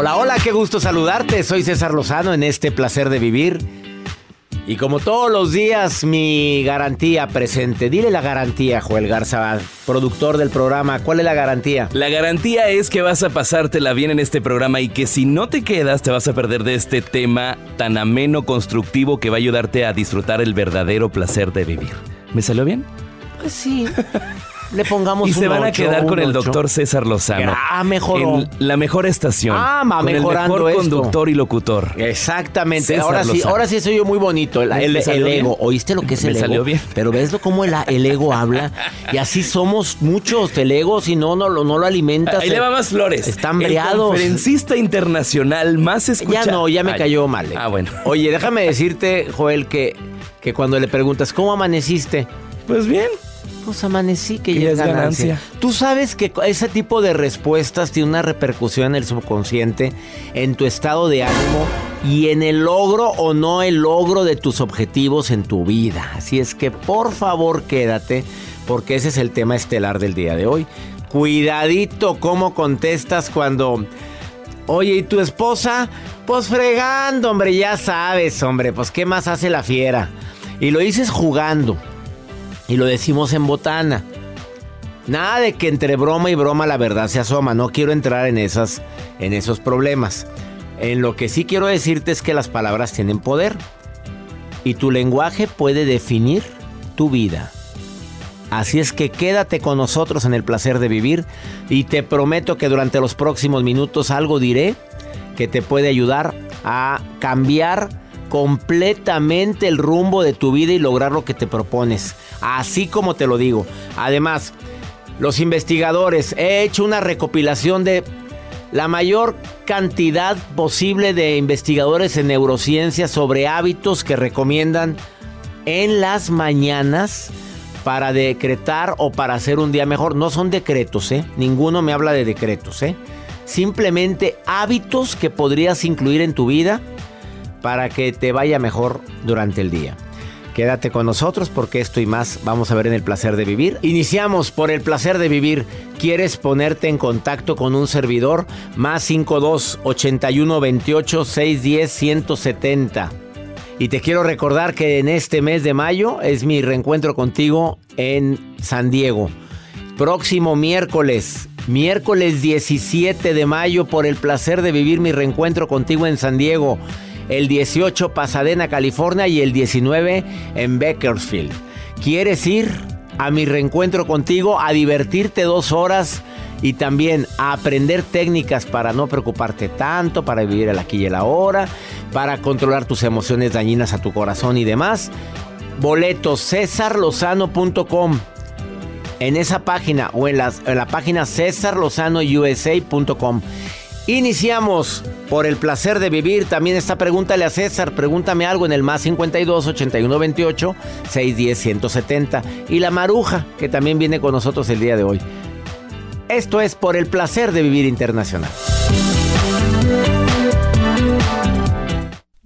Hola, hola, qué gusto saludarte. Soy César Lozano en este placer de vivir. Y como todos los días, mi garantía presente. Dile la garantía, Joel Garza, productor del programa. ¿Cuál es la garantía? La garantía es que vas a pasártela bien en este programa y que si no te quedas te vas a perder de este tema tan ameno, constructivo que va a ayudarte a disfrutar el verdadero placer de vivir. ¿Me salió bien? Pues sí. Le pongamos Y se un van a ocho, quedar con el ocho. doctor César Lozano. Ah, mejoró. En la mejor estación. Ah, va con el mejorando mejor esto. conductor y locutor. Exactamente. César ahora sí, Lozano. ahora sí soy yo muy bonito. El, ¿Me- el- me salió el ego. bien? ¿Oíste lo que es Me el ego? salió bien. Pero ves lo cómo el, el ego habla. Y así somos muchos. El ego, si no, no, lo- no lo alimentas. Ahí le va más flores. Están breados. El conferencista internacional más escuchado. Ya no, ya me Ay. cayó mal. eh. Ah, bueno. Oye, déjame decirte, Joel, que, que cuando le preguntas, ¿cómo amaneciste? Pues bien. Pues amanecí, que Que ya es ganancia. Tú sabes que ese tipo de respuestas tiene una repercusión en el subconsciente, en tu estado de ánimo y en el logro o no el logro de tus objetivos en tu vida. Así es que por favor quédate, porque ese es el tema estelar del día de hoy. Cuidadito cómo contestas cuando... Oye, ¿y tu esposa? Pues fregando, hombre, ya sabes, hombre, pues ¿qué más hace la fiera? Y lo dices jugando. Y lo decimos en botana. Nada de que entre broma y broma la verdad se asoma. No quiero entrar en, esas, en esos problemas. En lo que sí quiero decirte es que las palabras tienen poder. Y tu lenguaje puede definir tu vida. Así es que quédate con nosotros en el placer de vivir. Y te prometo que durante los próximos minutos algo diré que te puede ayudar a cambiar completamente el rumbo de tu vida y lograr lo que te propones. Así como te lo digo. Además, los investigadores, he hecho una recopilación de la mayor cantidad posible de investigadores en neurociencia sobre hábitos que recomiendan en las mañanas para decretar o para hacer un día mejor. No son decretos, ¿eh? Ninguno me habla de decretos, ¿eh? Simplemente hábitos que podrías incluir en tu vida para que te vaya mejor durante el día. Quédate con nosotros porque esto y más vamos a ver en el placer de vivir. Iniciamos por el placer de vivir. ¿Quieres ponerte en contacto con un servidor? Más 52 81 28 610 170. Y te quiero recordar que en este mes de mayo es mi reencuentro contigo en San Diego. Próximo miércoles, miércoles 17 de mayo, por el placer de vivir mi reencuentro contigo en San Diego. El 18 Pasadena, California y el 19 en Bakersfield. ¿Quieres ir a mi reencuentro contigo, a divertirte dos horas y también a aprender técnicas para no preocuparte tanto, para vivir el aquí y el ahora, para controlar tus emociones dañinas a tu corazón y demás? Boletos cesarlozano.com en esa página o en, en la página cesarlozanousa.com. Iniciamos por el placer de vivir. También está pregúntale a César, pregúntame algo en el más 52 81 28 610 170 y la Maruja que también viene con nosotros el día de hoy. Esto es por el placer de vivir internacional.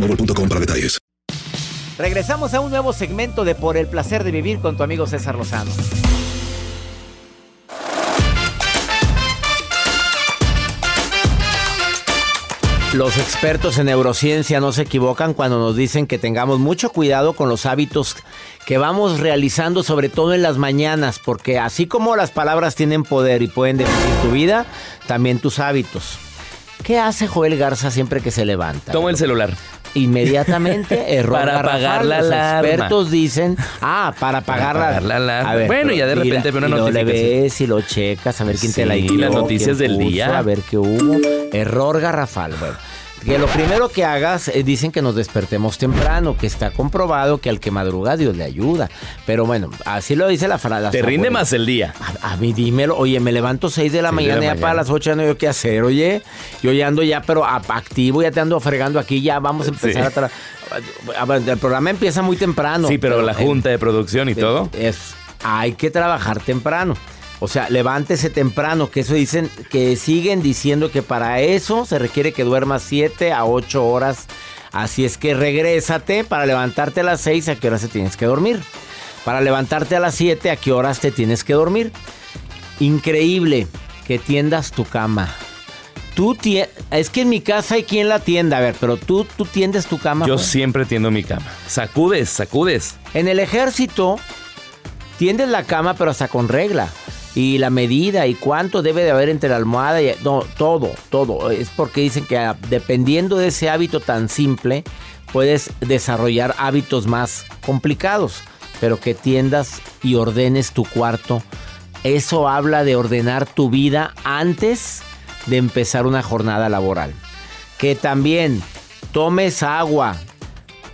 boostmobile.com para detalles. Regresamos a un nuevo segmento de Por el placer de vivir con tu amigo César Lozano. Los expertos en neurociencia no se equivocan cuando nos dicen que tengamos mucho cuidado con los hábitos que vamos realizando, sobre todo en las mañanas, porque así como las palabras tienen poder y pueden definir tu vida, también tus hábitos. ¿Qué hace Joel Garza siempre que se levanta? Toma el celular. Inmediatamente, error Para garrafal. apagar la Los alarma. expertos dicen, ah, para apagar, Para apagar la alarma. A ver, Bueno, ya de repente ve una y lo le notificación. ves y lo checas, a ver quién te la Sí, dio, las noticias quién del día. A ver qué hubo. Error garrafal, bueno. Que lo primero que hagas, eh, dicen que nos despertemos temprano, que está comprobado que al que madruga Dios le ayuda. Pero bueno, así lo dice la frase. Te rinde más el día. A, a mí dímelo, oye, me levanto 6 de la Seis de mañana ya mañana. para las 8 ya no hay qué hacer, oye. Yo ya ando ya, pero a- activo, ya te ando fregando aquí, ya vamos a empezar Sí. a a El programa empieza muy temprano. sí, pero, la eh, junta de producción y todo. Es, hay que trabajar temprano. O sea, levántese temprano, que eso dicen, que siguen diciendo que para eso se requiere que duermas 7 a 8 horas. Así es que regrésate para levantarte a las 6, ¿a qué horas te tienes que dormir? Para levantarte a las 7, ¿a qué horas te tienes que dormir? Increíble que tiendas tu cama. Tú es que en mi casa hay quien la tienda, a ver, pero tú, tú tiendes tu cama. Yo Juan? siempre tiendo mi cama. Sacudes, sacudes. En el ejército tiendes la cama pero hasta con regla. Y la medida y cuánto debe de haber entre la almohada y no, todo, todo. Es porque dicen que ah, dependiendo de ese hábito tan simple, puedes desarrollar hábitos más complicados. Pero que tiendas y ordenes tu cuarto. Eso habla de ordenar tu vida antes de empezar una jornada laboral. Que también tomes agua,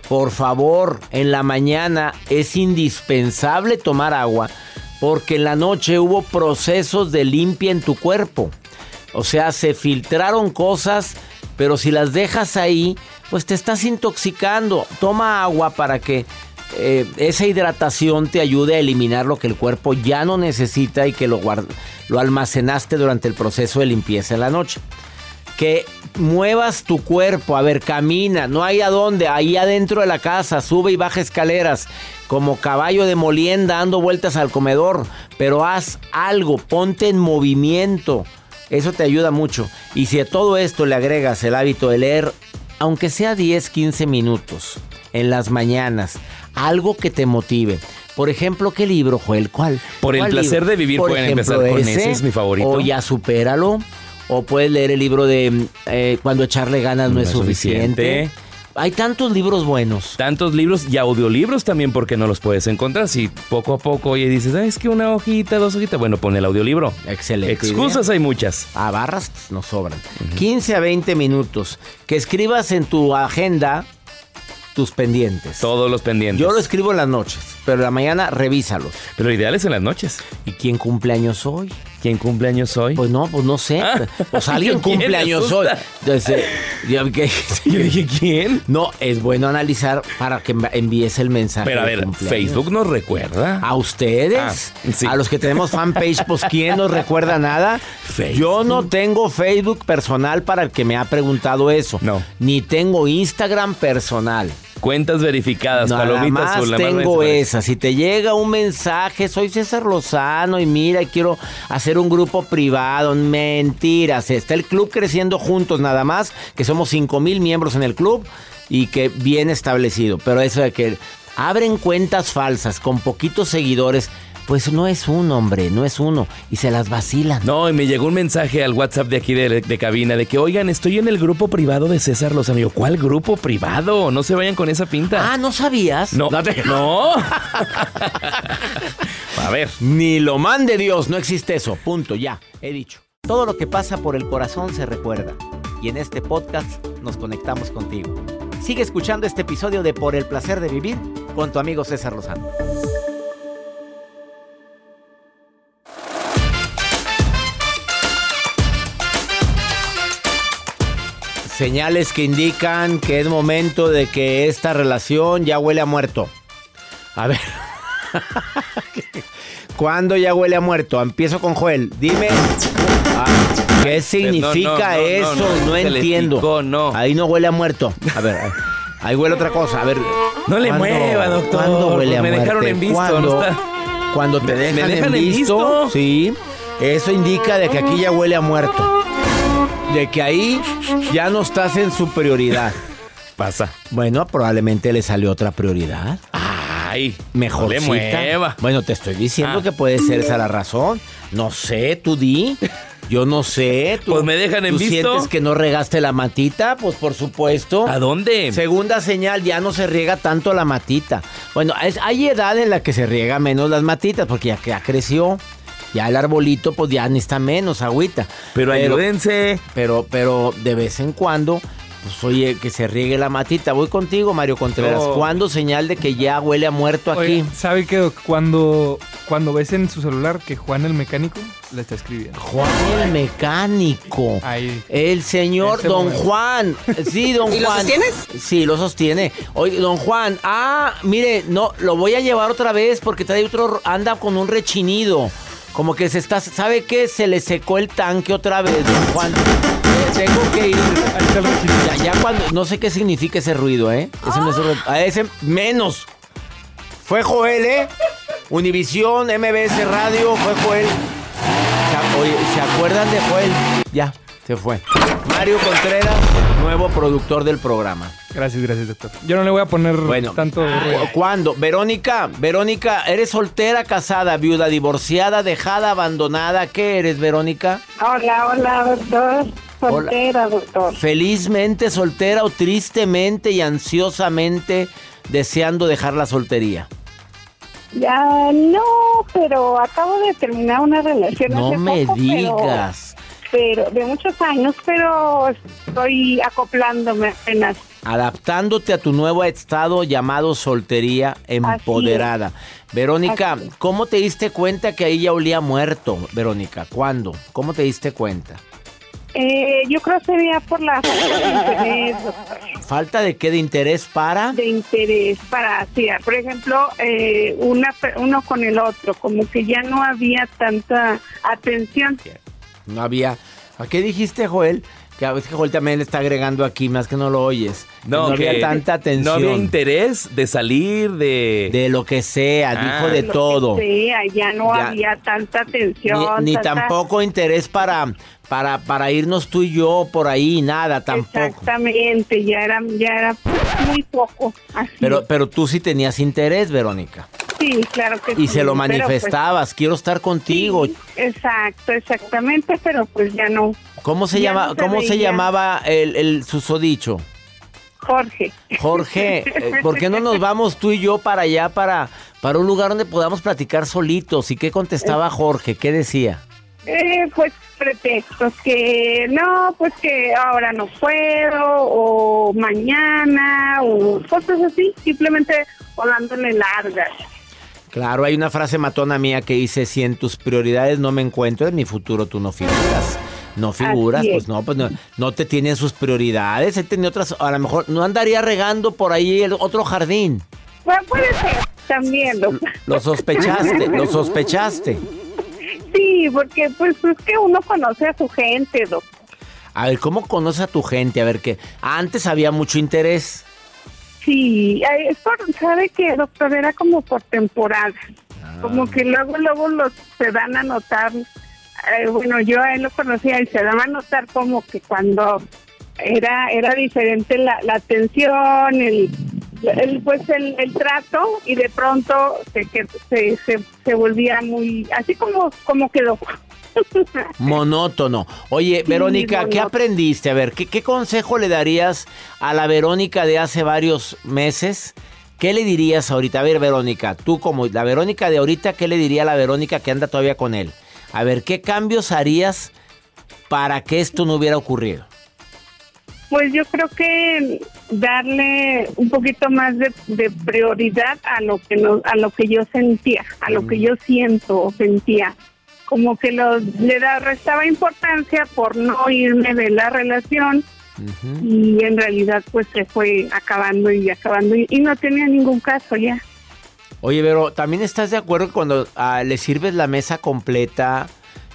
por favor, en la mañana es indispensable tomar agua porque en la noche hubo procesos de limpia en tu cuerpo. O sea, se filtraron cosas, pero si las dejas ahí, pues te estás intoxicando. Toma agua para que eh, esa hidratación te ayude a eliminar lo que el cuerpo ya no necesita y que lo, lo almacenaste durante el proceso de limpieza en la noche que muevas tu cuerpo, a ver, camina, no hay a dónde, ahí adentro de la casa, sube y baja escaleras, como caballo de molienda dando vueltas al comedor, pero haz algo, ponte en movimiento, eso te ayuda mucho. Y si a todo esto le agregas el hábito de leer, aunque sea 10, 15 minutos en las mañanas, algo que te motive. Por ejemplo, ¿qué libro, Joel? ¿Cuál? Por el ¿Cuál placer libro? de vivir Por pueden empezar con ese, es mi favorito. O ya supéralo. O puedes leer el libro de eh, Cuando echarle ganas no, es suficiente. Hay tantos libros buenos. Tantos libros y audiolibros también porque no los puedes encontrar. Si poco a poco oye dices, "Ah, es que una hojita, dos hojitas, bueno, pon el audiolibro. Excelente. Excusas hay muchas. A barras nos sobran. 15 a 20 minutos. Que escribas en tu agenda tus pendientes. Todos los pendientes. Yo lo escribo en las noches, pero en la mañana revísalos. Pero lo ideal es en las noches. ¿Y quién cumpleaños hoy? ¿Quién cumpleaños hoy? Pues no, pues no sé. Ah. Pues alguien ¿Quién? cumpleaños hoy. Entonces, yo, que- Yo dije, ¿quién? No, es bueno analizar para que envíes el mensaje. Pero a ver. Facebook nos recuerda. ¿A ustedes? Ah, sí. A los que tenemos fanpage, pues ¿quién nos recuerda nada? Facebook. Yo no tengo Facebook personal para el que me ha preguntado eso. No. Ni tengo Instagram personal. Cuentas verificadas, Nada palomitas más azul, más tengo mensaje. esa. Si te llega un mensaje, soy César Lozano y mira, quiero hacer un grupo privado. Mentiras. Está el club creciendo juntos nada más, que somos 5 mil miembros en el club y que bien establecido. Pero eso de que abren cuentas falsas con poquitos seguidores, pues no es uno, hombre, no es uno. Y se las vacilan. No, y me llegó un mensaje al WhatsApp de aquí de, de cabina de que, oigan, estoy en el grupo privado de César Lozano. Yo, ¿cuál grupo privado? No se vayan con esa pinta. Ah, ¿no sabías? no, te- no. A ver. Ni lo mande Dios, no existe eso. Punto, ya, he dicho. Todo lo que pasa por el corazón se recuerda. Y en este podcast nos conectamos contigo. Sigue escuchando este episodio de Por el placer de vivir con tu amigo César Lozano. Señales que indican que es momento de que esta relación ya huele a muerto. A ver. ¿Cuándo ya huele a muerto? Empiezo con Joel. Dime. ah, ¿Qué significa no, no, eso? no, No, no, entiendo. picó. Ahí no huele a muerto. A ver, ahí- huele otra cosa. A ver. No le ¿cuándo- mueva, doctor. ¿Cuándo huele a Me dejaron en visto, ¿Cuándo? está- Cuando te ¿Me- dejan, me dejan en en visto, visto? sí. Eso indica de que aquí ya huele a muerto. De que ahí ya no estás en su prioridad. Pasa. Bueno, probablemente le salió otra prioridad. Ay, Mejor le mueva. Bueno, te estoy diciendo Ah. que puede ser esa la razón. No sé, tú di. Yo no sé. Tú, Pues me dejan en ¿tú visto. sientes que no regaste la matita? Pues por supuesto. ¿A dónde? Segunda señal, ya no se riega tanto la matita. Bueno, es- hay edad en la que se riega menos las matitas porque ya, ya creció. Ya el arbolito, pues ya necesita menos agüita. Pero ayúdense. Pero, pero de vez en cuando, pues oye, que se riegue la matita. Voy contigo, Mario Contreras. No. ¿Cuándo señal de que ya huele a muerto aquí? Oye, ¿sabe que cuando, cuando ves en su celular que Juan el mecánico le está escribiendo? Juan el mecánico. Ahí. El señor Ese Don momento. Juan. Sí, Don ¿Y lo Juan. sostienes? Sí, lo sostiene. Oye, Don Juan, ah, mire, no, lo voy a llevar otra vez porque trae otro, anda con un rechinido. Como que se está, ¿sabe qué? Se le secó el tanque otra vez, Don Juan. Tengo que ir. Ya, ya cuando, no sé qué significa ese ruido, ¿eh? Ese, me sorpre- a ese menos. Fue Joel, ¿eh? Univisión, MBS Radio, fue Joel. Oye, ¿se acuerdan de Joel? Ya, se fue. Mario Contreras, nuevo productor del programa. Gracias, gracias, doctor. Yo no le voy a poner Bueno, tanto. ¿cu- ¿cuándo? Verónica, Verónica, ¿eres soltera, casada, viuda, divorciada, dejada, abandonada? ¿Qué eres, Verónica? Hola, hola, doctor. Soltera, doctor. ¿Felizmente soltera o tristemente y ansiosamente deseando dejar la soltería? Ya no, pero acabo de terminar una relación No hace me poco, digas. Pero, de muchos años, pero estoy acoplándome apenas. Adaptándote a tu nuevo estado llamado soltería empoderada. Verónica. ¿cómo te diste cuenta que ahí ya olía muerto, Verónica? ¿Cuándo? ¿Cómo te diste cuenta? Eh, yo creo que sería por la falta de interés, doctor. ¿Falta de qué? ¿De interés para? De interés para hacer, por ejemplo, eh, una, uno con el otro, como que ya no había tanta atención. No había. ¿A qué dijiste, Joel? Que a veces Joel también le está agregando aquí, más que no lo oyes. No, no que había tanta atención. No había interés de salir de... De lo que sea, Ah. dijo de Lo que todo. sea, ya no Ya. había tanta Ni, atención. ni tanta- tampoco interés para, para, para irnos tú y yo por ahí, nada, tampoco. Exactamente, ya era, ya era muy poco. Así. Pero, pero tú sí tenías interés, Verónica. Sí, claro que sí. Y se lo pues, manifestabas, quiero estar contigo. sí, exacto, exactamente, pero pues ya no. ¿Cómo se llama, no se cómo se llamaba el, el susodicho? Jorge. Jorge, eh, ¿por qué no nos vamos tú y yo para allá, para, para un lugar donde podamos platicar solitos? ¿Y qué contestaba Jorge? ¿Qué decía? Eh, pues pretextos que no, pues que ahora no puedo o mañana o cosas así, simplemente o dándole largas. Claro, hay una frase matona mía que dice, si en tus prioridades no me encuentro, en mi futuro tú no figuras. No figuras, pues no, pues no, no te tienen sus prioridades. Él tenía otras, a lo mejor no andaría regando por ahí el otro jardín. Bueno, puede ser también, doctor. Lo sospechaste, lo sospechaste. Sí, porque pues es que uno conoce a su gente, doctor. A ver, ¿cómo conoces a tu gente? A ver, que antes había mucho interés. Sí, es por, ¿sabe qué, doctor? Era como por temporada. Ah. Como que luego, luego los se dan a notar. eh, bueno, yo a él lo conocía y se daba a notar como que cuando era era diferente la, la atención, el, el pues el, el trato y de pronto se, que- se, se, se volvía muy así como como quedó. Monótono. Oye, Sí, Verónica, ¿qué aprendiste? A ver, ¿qué, qué consejo le darías a la Verónica de hace varios meses? ¿Qué le dirías ahorita? A ver, Verónica, tú como la Verónica de ahorita, ¿qué le diría a la Verónica que anda todavía con él? A ver, ¿qué cambios harías para que esto no hubiera ocurrido? Pues yo creo que darle un poquito más de, de prioridad a lo que no, a lo que yo sentía, a lo que yo siento o sentía. Como que lo, le da, restaba importancia por no irme de la relación y en realidad pues se fue acabando y acabando y, y no tenía ningún caso ya. Oye, pero ¿también estás de acuerdo que cuando ah, le sirves la mesa completa,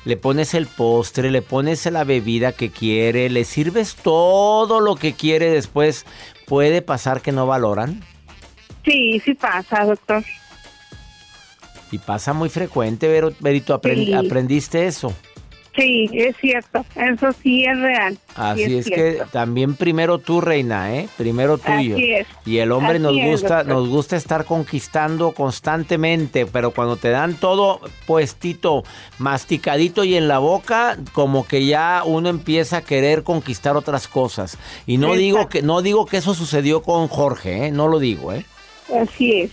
le pones el postre, le pones la bebida que quiere, le sirves todo lo que quiere después, puede pasar que no valoran? Sí, sí pasa, doctor. Y pasa muy frecuente, Vero, Verito, aprend- Sí. aprendiste eso. Sí, es cierto, eso sí es real. sí Así es, que también primero tú, reina, ¿eh? Primero tuyo. Así es. Y el hombre Así nos gusta, nos gusta estar conquistando constantemente, pero cuando te dan todo puestito, masticadito y en la boca, como que ya uno empieza a querer conquistar otras cosas. Y no digo que no digo que eso sucedió con Jorge, ¿eh? No lo digo, ¿eh? Así es.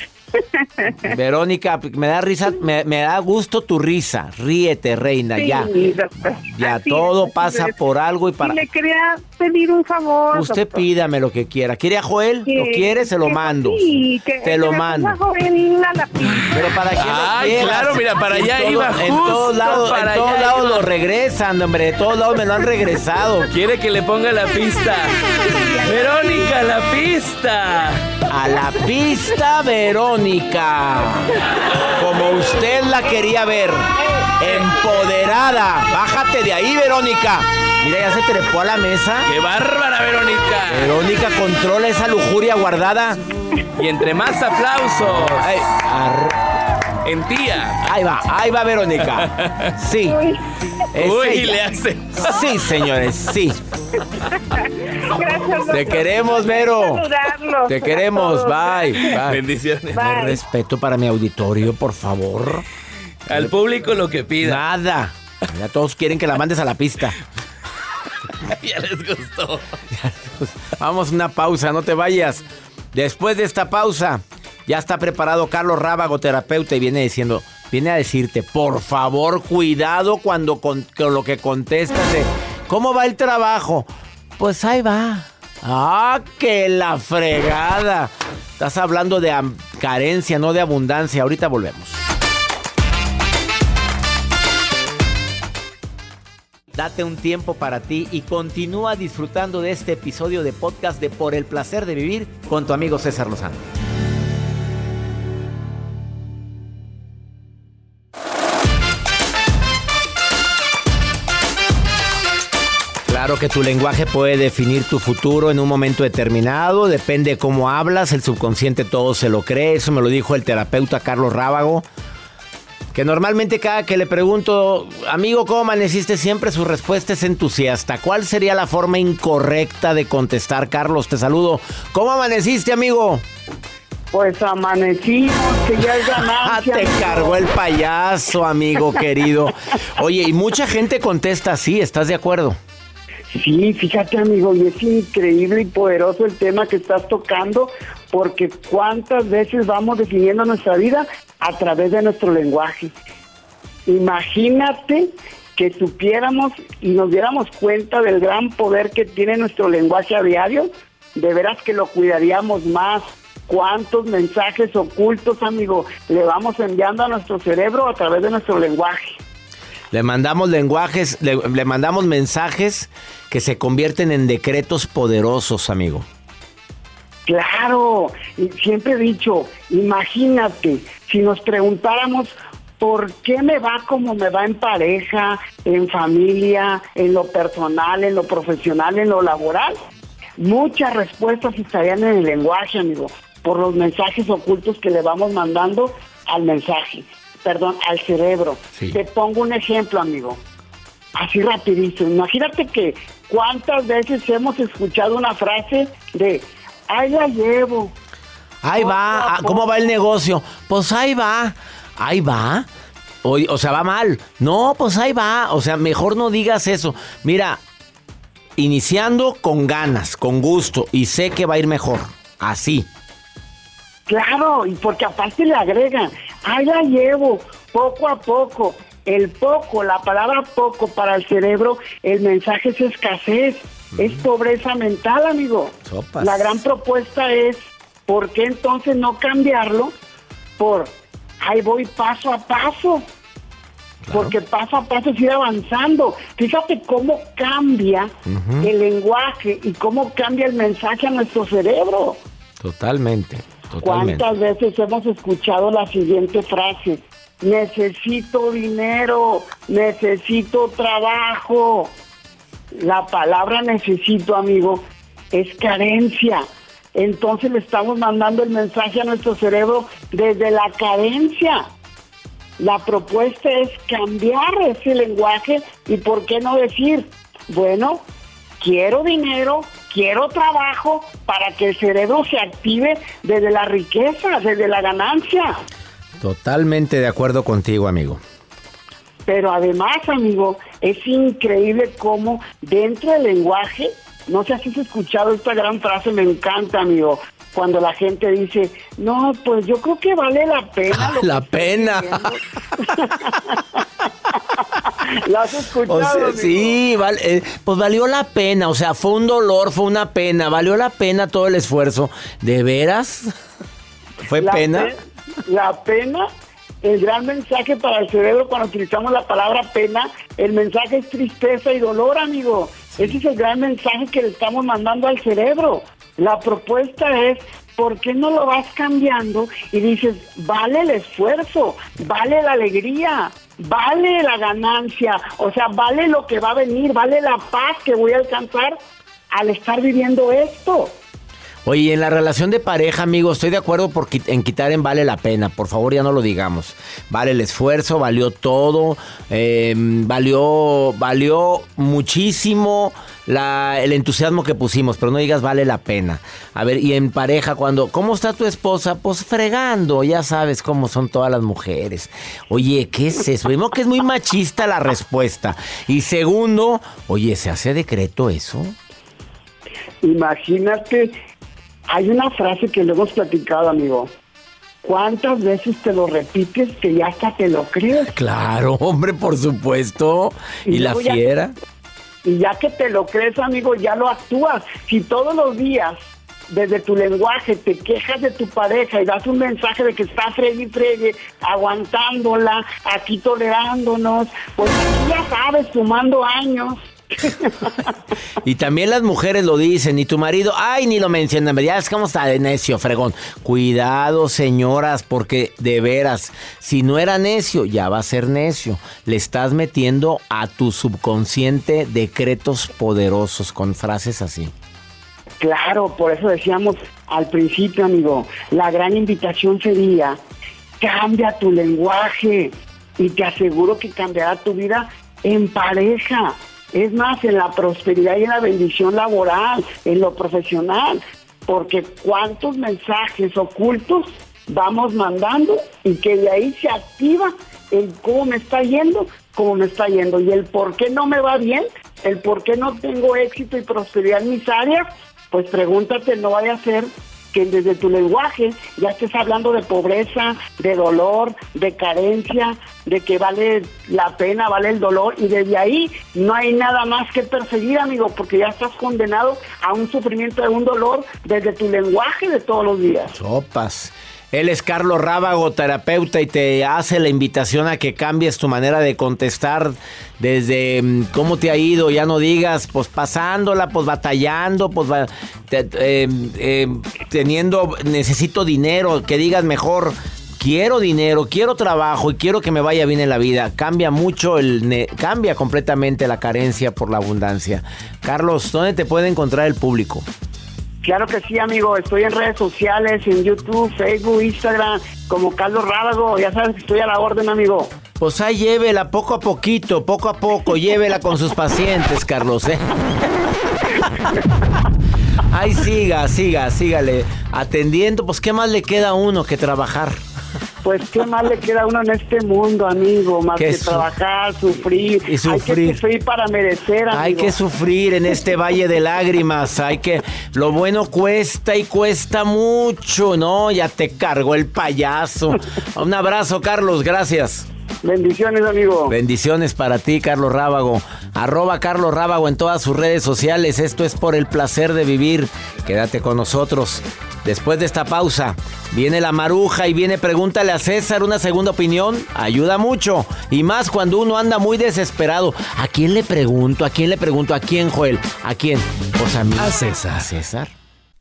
Verónica, me da risa, me, me da gusto tu risa. Ríete, reina, Sí, ya. doctor. Ya Así todo es, pasa es. por algo y para. Y le quería pedir un favor. Usted doctor. pídame lo que quiera. ¿Quiere a Joel? Que- ¿Lo quiere? Se lo que- mando. sí, que- Te que lo mando. ponga Joel a la pista. Pero para qué lo Ay, claro, mira, para allá todo- iba, En todos lados, en todos lados iba. lo regresan, hombre. De todos lados me lo han regresado. Quiere que le ponga la pista. Verónica, la pista. A la pista, Verónica. Como usted la quería ver. Empoderada. Bájate de ahí, Verónica. Mira, ya se trepó a la mesa. ¡Qué bárbara, Verónica! Verónica controla esa lujuria guardada. Y entre más aplausos. Ay, ar- En tía. ahí va, ahí va Verónica. Sí. Es Uy, ella. le hace. Sí, señores, sí. Gracias. Te queremos, Vero. Te queremos, bye. bye. Bendiciones. Bye. respeto para mi auditorio, por favor. Al público lo que pida. Nada. Ya todos quieren que la mandes a la pista. ya les gustó. Vamos a una pausa, no te vayas. Después de esta pausa, ya está preparado Carlos Rábago, terapeuta, y viene diciendo, viene a decirte, por favor, cuidado cuando con, con lo que contestas de, ¿cómo va el trabajo? Pues ahí va. Ah, que la fregada. Estás hablando de carencia, no de abundancia. Ahorita volvemos. Date un tiempo para ti y continúa disfrutando de este episodio de podcast de Por el placer de vivir con tu amigo César Lozano. Claro que tu lenguaje puede definir tu futuro en un momento determinado, depende de cómo hablas, el subconsciente todo se lo cree, eso me lo dijo el terapeuta Carlos Rábago, que normalmente cada que le pregunto, amigo, ¿cómo amaneciste? Siempre su respuesta es entusiasta. ¿Cuál sería la forma incorrecta de contestar, Carlos? Te saludo. ¿Cómo amaneciste, amigo? Pues amanecimos, que ya es Ah, ganancia. te amigo. cargó el payaso, amigo querido. Oye, y mucha gente contesta así, ¿estás de acuerdo? Sí, fíjate amigo, y es increíble y poderoso el tema que estás tocando, porque cuántas veces vamos definiendo nuestra vida a través de nuestro lenguaje. Imagínate que supiéramos y nos diéramos cuenta del gran poder que tiene nuestro lenguaje a diario, de veras que lo cuidaríamos más. ¿Cuántos mensajes ocultos, amigo, le vamos enviando a nuestro cerebro a través de nuestro lenguaje? Le mandamos lenguajes, le, mandamos mensajes que se convierten en decretos poderosos, amigo. Claro, siempre he dicho, imagínate, si nos preguntáramos por qué me va como me va en pareja, en familia, en lo personal, en lo profesional, en lo laboral, muchas respuestas estarían en el lenguaje, amigo, por los mensajes ocultos que le vamos mandando al mensaje, perdón, al cerebro. Sí. Te pongo un ejemplo, amigo. Así rapidito. Imagínate que cuántas veces hemos escuchado una frase de, ahí la llevo. Ahí va, ah, ¿cómo va el negocio? Pues ahí va, ahí va. O, o sea, va mal. No, pues ahí va. O sea, mejor no digas eso. Mira, iniciando con ganas, con gusto, y sé que va a ir mejor. Así. Claro, y porque aparte le agregan, ahí la llevo, poco a poco. El poco, la palabra poco para el cerebro, el mensaje es escasez, es pobreza mental, amigo. Sopas. La gran propuesta es, ¿por qué entonces no cambiarlo por, ahí voy paso a paso? Porque paso a paso ir avanzando. Fíjate cómo cambia el lenguaje y cómo cambia el mensaje a nuestro cerebro. Totalmente, ¿Cuántas veces hemos escuchado la siguiente frase? Necesito dinero, necesito trabajo. La palabra necesito, amigo, es carencia. Entonces le estamos mandando el mensaje a nuestro cerebro desde la carencia. La propuesta es cambiar ese lenguaje y por qué no decir, bueno, quiero dinero, quiero trabajo para que el cerebro se active desde la riqueza, desde la ganancia. Totalmente de acuerdo contigo, amigo. Pero además, amigo, es increíble cómo dentro del lenguaje, no sé si has escuchado esta gran frase, me encanta, amigo, cuando la gente dice, no, pues yo creo que vale la pena. lo La que pena. haciendo". ¿La has escuchado? O sea, amigo? sí, val- eh, pues valió la pena, o sea, fue un dolor, fue una pena, valió la pena todo el esfuerzo. ¿De veras? ¿Fue La pena? pe- La pena, el gran mensaje para el cerebro cuando utilizamos la palabra pena, el mensaje es tristeza y dolor, amigo. Ese es el gran mensaje que le estamos mandando al cerebro. La propuesta es, ¿por qué no lo vas cambiando y dices, vale el esfuerzo, vale la alegría, vale la ganancia, o sea, vale lo que va a venir, vale la paz que voy a alcanzar al estar viviendo esto? Oye, en la relación de pareja, amigo, estoy de acuerdo por qui- en quitar en vale la pena. Por favor, ya no lo digamos. Vale el esfuerzo, valió todo, eh, valió, valió muchísimo el entusiasmo que pusimos, pero no digas vale la pena. A ver, y en pareja, cuando, ¿cómo está tu esposa? Pues fregando, ya sabes cómo son todas las mujeres. Oye, ¿qué es eso? Primero que es muy machista la respuesta. Y segundo, oye, ¿se hace decreto eso? Imagínate, hay una frase que le hemos platicado, amigo. ¿Cuántas veces te lo repites que ya hasta te lo crees? Claro, hombre, por supuesto. ¿Y, Y la luego ya- fiera? Y ya que te lo crees, amigo, ya lo actúas. Si todos los días, desde tu lenguaje, te quejas de tu pareja y das un mensaje de que está fregue y fregue, aguantándola, aquí tolerándonos, pues aquí ya sabes, sumando años. Y también las mujeres lo dicen, y tu marido, ay, ni lo mencionan, ya es como está de necio, fregón. Cuidado, señoras, porque de veras, si no era necio, ya va a ser necio. Le estás metiendo a tu subconsciente decretos poderosos con frases así. Claro, por eso decíamos al principio, amigo, la gran invitación sería, cambia tu lenguaje y te aseguro que cambiará tu vida en pareja. Es más, en la prosperidad y en la bendición laboral, en lo profesional, porque cuántos mensajes ocultos vamos mandando y que de ahí se activa el cómo me está yendo, cómo me está yendo y el por qué no me va bien, el por qué no tengo éxito y prosperidad en mis áreas, pues pregúntate, no vaya a ser que desde tu lenguaje ya estés hablando de pobreza, de dolor, de carencia, de que vale la pena, vale el dolor, y desde ahí no hay nada más que perseguir, amigo, porque ya estás condenado a un sufrimiento, a un dolor desde tu lenguaje de todos los días. Sopas. Él es Carlos Rábago, terapeuta, y te hace la invitación a que cambies tu manera de contestar desde mm, cómo te ha ido, ya no digas, pues pasándola, pues batallando, pues eh, eh, teniendo, necesito dinero, que digas mejor, quiero dinero, quiero trabajo y quiero que me vaya bien en la vida. Cambia mucho, el cambia completamente la carencia por la abundancia. Carlos, ¿dónde te puede encontrar el público? Claro que sí, amigo. Estoy en redes sociales, en YouTube, Facebook, Instagram, como Carlos Rábago. Ya sabes que estoy a la orden, amigo. Pues ahí llévela poco a poquito, poco a poco, llévela con sus pacientes, Carlos. ¿eh? Ahí siga, siga, sígale atendiendo. Pues qué más le queda a uno que trabajar. Pues qué más le queda a uno en este mundo, amigo, más Que trabajar, sufrir. Y sufrir. Hay que sufrir para merecer, amigo. Hay que sufrir en este valle de lágrimas. Hay que. Lo bueno cuesta y cuesta mucho, ¿no? Ya te cargó el payaso. Un abrazo, Carlos. Gracias. Bendiciones, amigo. Bendiciones para ti, Carlos Rábago. Arroba Carlos Rábago en todas sus redes sociales. Esto es por el placer de vivir. Quédate con nosotros. Después de esta pausa, viene la maruja y viene pregúntale a César una segunda opinión. Ayuda mucho. Y más cuando uno anda muy desesperado. ¿A quién le pregunto? ¿A quién le pregunto? ¿A quién, Joel? ¿A quién? Pues a mí. A César. ¿A César?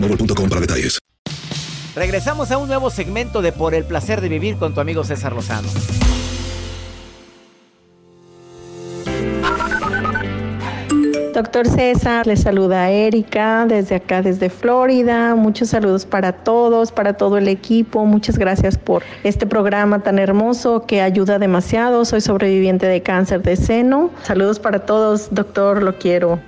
boostmobile.com para detalles. Regresamos a un nuevo segmento de Por el placer de vivir con tu amigo César Lozano. Doctor César, le saluda Erika desde acá, desde Florida. Muchos saludos para todos, para todo el equipo. Muchas gracias por este programa tan hermoso que ayuda demasiado. Soy sobreviviente de cáncer de seno. Saludos para todos, doctor, lo quiero.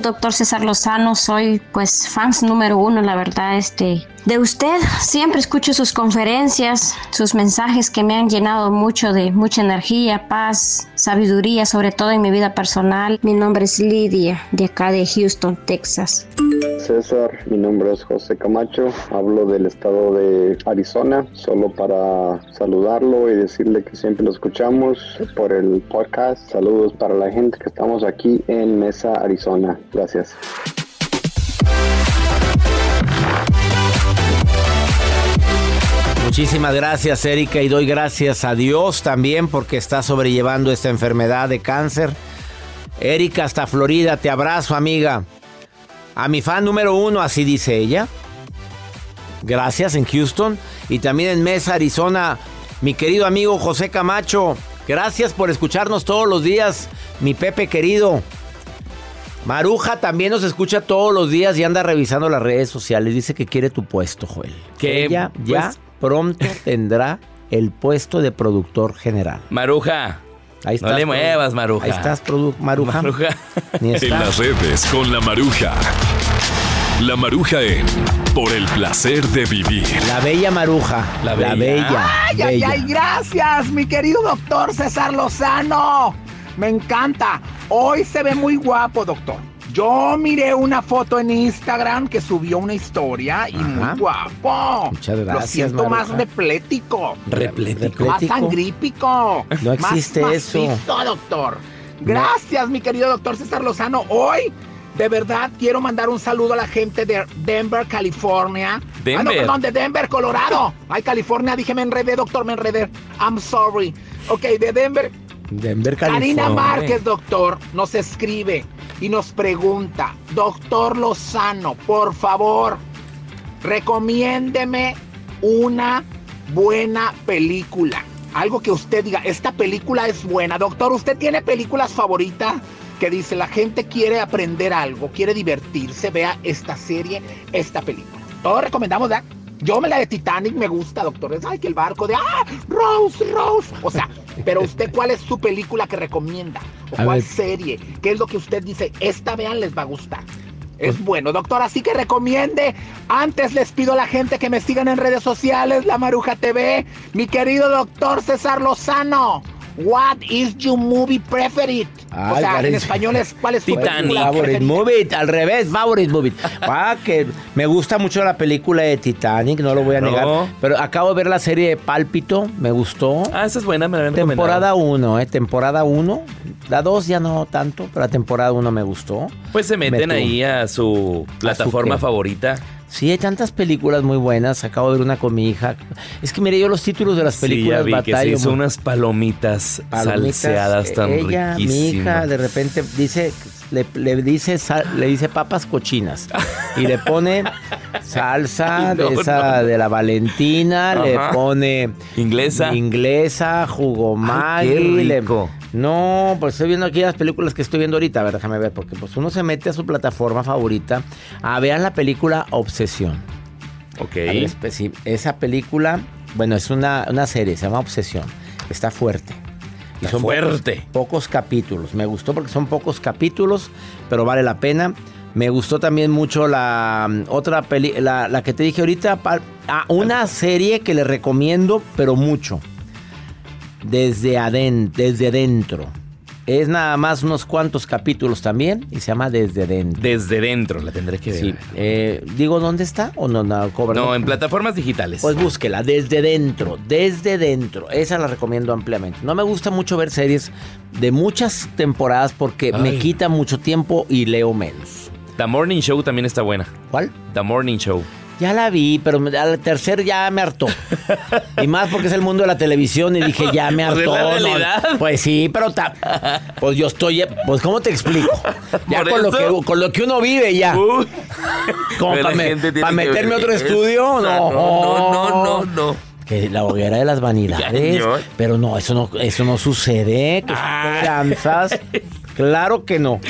Doctor César Lozano, soy pues fans número uno, la verdad, este, de usted. Siempre escucho sus conferencias, sus mensajes que me han llenado mucho de mucha energía, paz, sabiduría, sobre todo en mi vida personal. Mi nombre es Lidia, de acá de Houston, Texas. César, mi nombre es José Camacho, hablo del estado de Arizona, solo para saludarlo y decirle que siempre lo escuchamos por el podcast. Saludos para la gente que estamos aquí en Mesa, Arizona. Gracias. Muchísimas gracias, Erika, y doy gracias a Dios también porque está sobrellevando esta enfermedad de cáncer. Erika, hasta Florida, te abrazo, amiga. A mi fan número uno, así dice ella. Gracias en Houston. Y también en Mesa, Arizona, mi querido amigo José Camacho. Gracias por escucharnos todos los días, mi Pepe querido. Maruja también nos escucha todos los días y anda revisando las redes sociales. Dice que quiere tu puesto, Joel. Que, ella ya pues- pronto tendrá el puesto de productor general. Maruja. Ahí No estás, le produ- muevas, Maruja. Ahí estás, produ- Maruja. Maruja. Ni En las redes con la Maruja. La Maruja en Por el placer de vivir. La bella Maruja. La La bella. bella. Ay, ay, bella. ay, gracias, mi querido doctor César Lozano. Me encanta. Hoy se ve muy guapo, doctor. Yo miré una foto en Instagram que subió una historia y Ajá. muy guapo. Muchas Lo gracias, siento más replético. Replético. Más sangrípico. No más existe eso. macizo, doctor. Gracias, mi querido doctor César Lozano. Hoy De verdad, quiero mandar un saludo a la gente de Denver, California. Denver. Ah, no, perdón, de Denver, Colorado. Ay, California, dije, me enredé, doctor, me enredé. I'm sorry. Ok, de Denver. Denver, California. Karina Márquez, doctor, nos escribe y nos pregunta, doctor Lozano, por favor, recomiéndeme una buena película. Algo que usted diga, esta película es buena. Doctor, ¿usted tiene películas favoritas? Que dice, la gente quiere aprender algo, quiere divertirse, vea esta serie, esta película. Todos recomendamos, ¿verdad? Yo me la de Titanic me gusta, doctor. Es, ay, que el barco de, ah, Rose, Rose. O sea, pero usted, ¿cuál es su película que recomienda? ¿O A cuál ver. serie? ¿Qué es lo que usted dice? Esta vean, les va a gustar. Es bueno, doctor, así que recomiende. Antes les pido a la gente que me sigan en redes sociales, La Maruja TV, mi querido doctor César Lozano. What is your movie preferred? o Ay, sea, en español es ¿cuál es su película Favorite preferida? movie, al revés, favorite movie. Ah, que me gusta mucho la película de Titanic, no lo voy a negar. Pero acabo de ver la serie de Pálpito, me gustó. Ah, esa es buena, me la Temporada 1, ¿eh? Temporada 1. La 2 ya no tanto, pero la temporada 1 me gustó. Pues se meten Me ahí a su plataforma favorita. Sí, hay tantas películas muy buenas. Acabo de ver una con mi hija. Es que mire, yo los títulos de las Sí, películas ya vi que se hizo unas palomitas, palomitas. salseadas tan Ella, mi hija, de repente dice, le, le dice, sal- le dice papas cochinas y le pone salsa no, de esa no. de la Valentina, le pone inglesa, inglesa, jugo Maggi, no, pues estoy viendo aquí las películas que estoy viendo ahorita. A ver, déjame ver, porque pues uno se mete a su plataforma favorita a ver la película Obsesión. Ok. Ver, esa película, bueno, es una, una serie, se llama Obsesión. Está fuerte. Y fuerte. Pocos, pocos capítulos. Me gustó porque son pocos capítulos, pero vale la pena. Me gustó también mucho la mm, otra peli, la, la que te dije ahorita. pa- ah, una serie que le recomiendo, pero mucho. Desde, aden, desde dentro. Es nada más unos cuantos capítulos también y se llama Desde dentro. Desde dentro la tendré que ver. Sí. eh, ¿Digo dónde está o no? No, cobra- No, en plataformas digitales. pues búsquela, desde dentro, desde dentro. Esa la recomiendo ampliamente. No me gusta mucho ver series de muchas temporadas porque me quita mucho tiempo y leo menos. The Morning Show también está buena. ¿Cuál? The Morning Show. Ya la vi, pero al tercer ya me hartó. y más porque es el mundo de la televisión y dije, ya me Pues es hartó. la no. Pues sí, pero ta- pues yo estoy, pues ¿cómo te explico? Ya con lo, que, con lo que uno vive ya. Uy. Como para meterme a otro estudio, no. No, no, no, no. Que la hoguera de las vanidades. Pero no, eso no, eso no sucede. Que son esperanzas. Claro que no.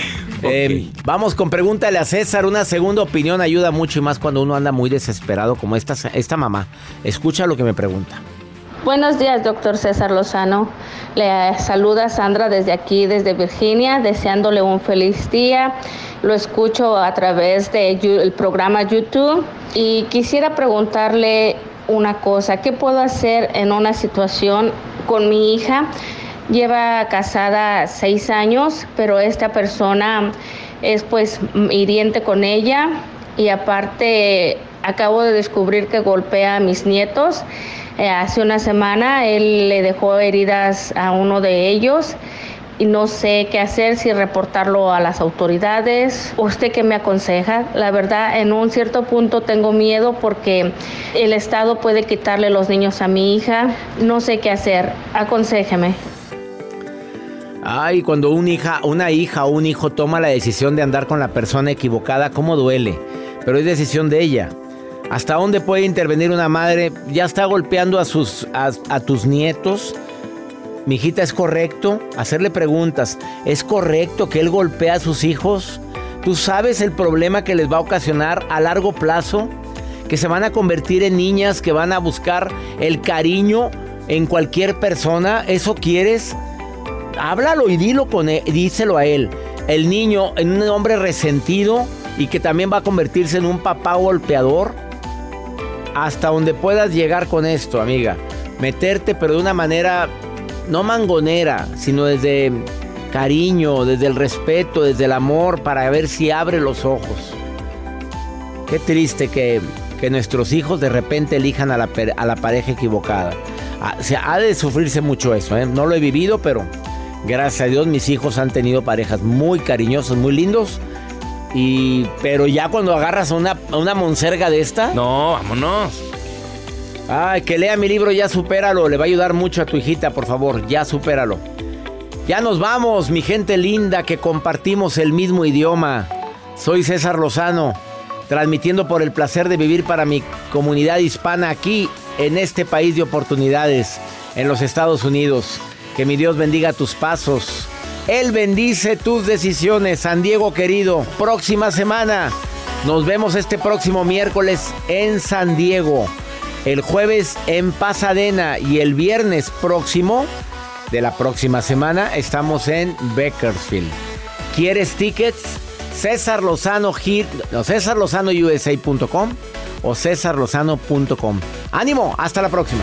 Eh, vamos con pregúntale a César. Una segunda opinión ayuda mucho y más cuando uno anda muy desesperado como esta, esta mamá. Escucha lo que me pregunta. Buenos días, doctor César Lozano. Le saluda Sandra desde aquí, desde Virginia, deseándole un feliz día. Lo escucho a través del programa YouTube y quisiera preguntarle una cosa. ¿Qué puedo hacer en una situación con mi hija? Lleva casada seis años, pero esta persona es pues hiriente con ella y aparte acabo de descubrir que golpea a mis nietos. Eh, hace una semana él le dejó heridas a uno de ellos y no sé qué hacer, si reportarlo a las autoridades. ¿Usted qué me aconseja? La verdad, en un cierto punto tengo miedo porque el Estado puede quitarle los niños a mi hija. No sé qué hacer. Aconséjeme. Ay, cuando una hija, una hija o un hijo toma la decisión de andar con la persona equivocada, cómo duele. Pero es decisión de ella. ¿Hasta dónde puede intervenir una madre? Ya está golpeando a sus a, a tus nietos. Mi hijita, ¿es correcto? Hacerle preguntas. ¿Es correcto que él golpea a sus hijos? ¿Tú sabes el problema que les va a ocasionar a largo plazo? Que se van a convertir en niñas que van a buscar el cariño en cualquier persona. ¿Eso quieres? Háblalo y dilo con él, díselo a él. El niño en un hombre resentido y que también va a convertirse en un papá golpeador. Hasta donde puedas llegar con esto, amiga. Meterte, pero de una manera no mangonera, sino desde cariño, desde el respeto, desde el amor, para ver si abre los ojos. Qué triste que, que nuestros hijos de repente elijan a la, a la pareja equivocada. Ah, o sea, ha de sufrirse mucho eso, ¿eh? No lo he vivido, pero gracias a Dios mis hijos han tenido parejas muy cariñosas, muy lindos. Y, pero ya cuando agarras a una, a una monserga de esta. No, vámonos. Ay, que lea mi libro, ya supéralo. Le va a ayudar mucho a tu hijita, por favor, ya supéralo. Ya nos vamos, mi gente linda, que compartimos el mismo idioma. Soy César Lozano, transmitiendo por el placer de vivir para mi comunidad hispana aquí, en este país de oportunidades, en los Estados Unidos. Que mi Dios bendiga tus pasos. Él bendice tus decisiones, San Diego querido. Próxima semana. Nos vemos este próximo miércoles en San Diego. El jueves en Pasadena y el viernes próximo de la próxima semana estamos en Bakersfield. ¿Quieres tickets? César Lozano, no, César Lozano USA.com o cesarlozano.com. Ánimo, hasta la próxima.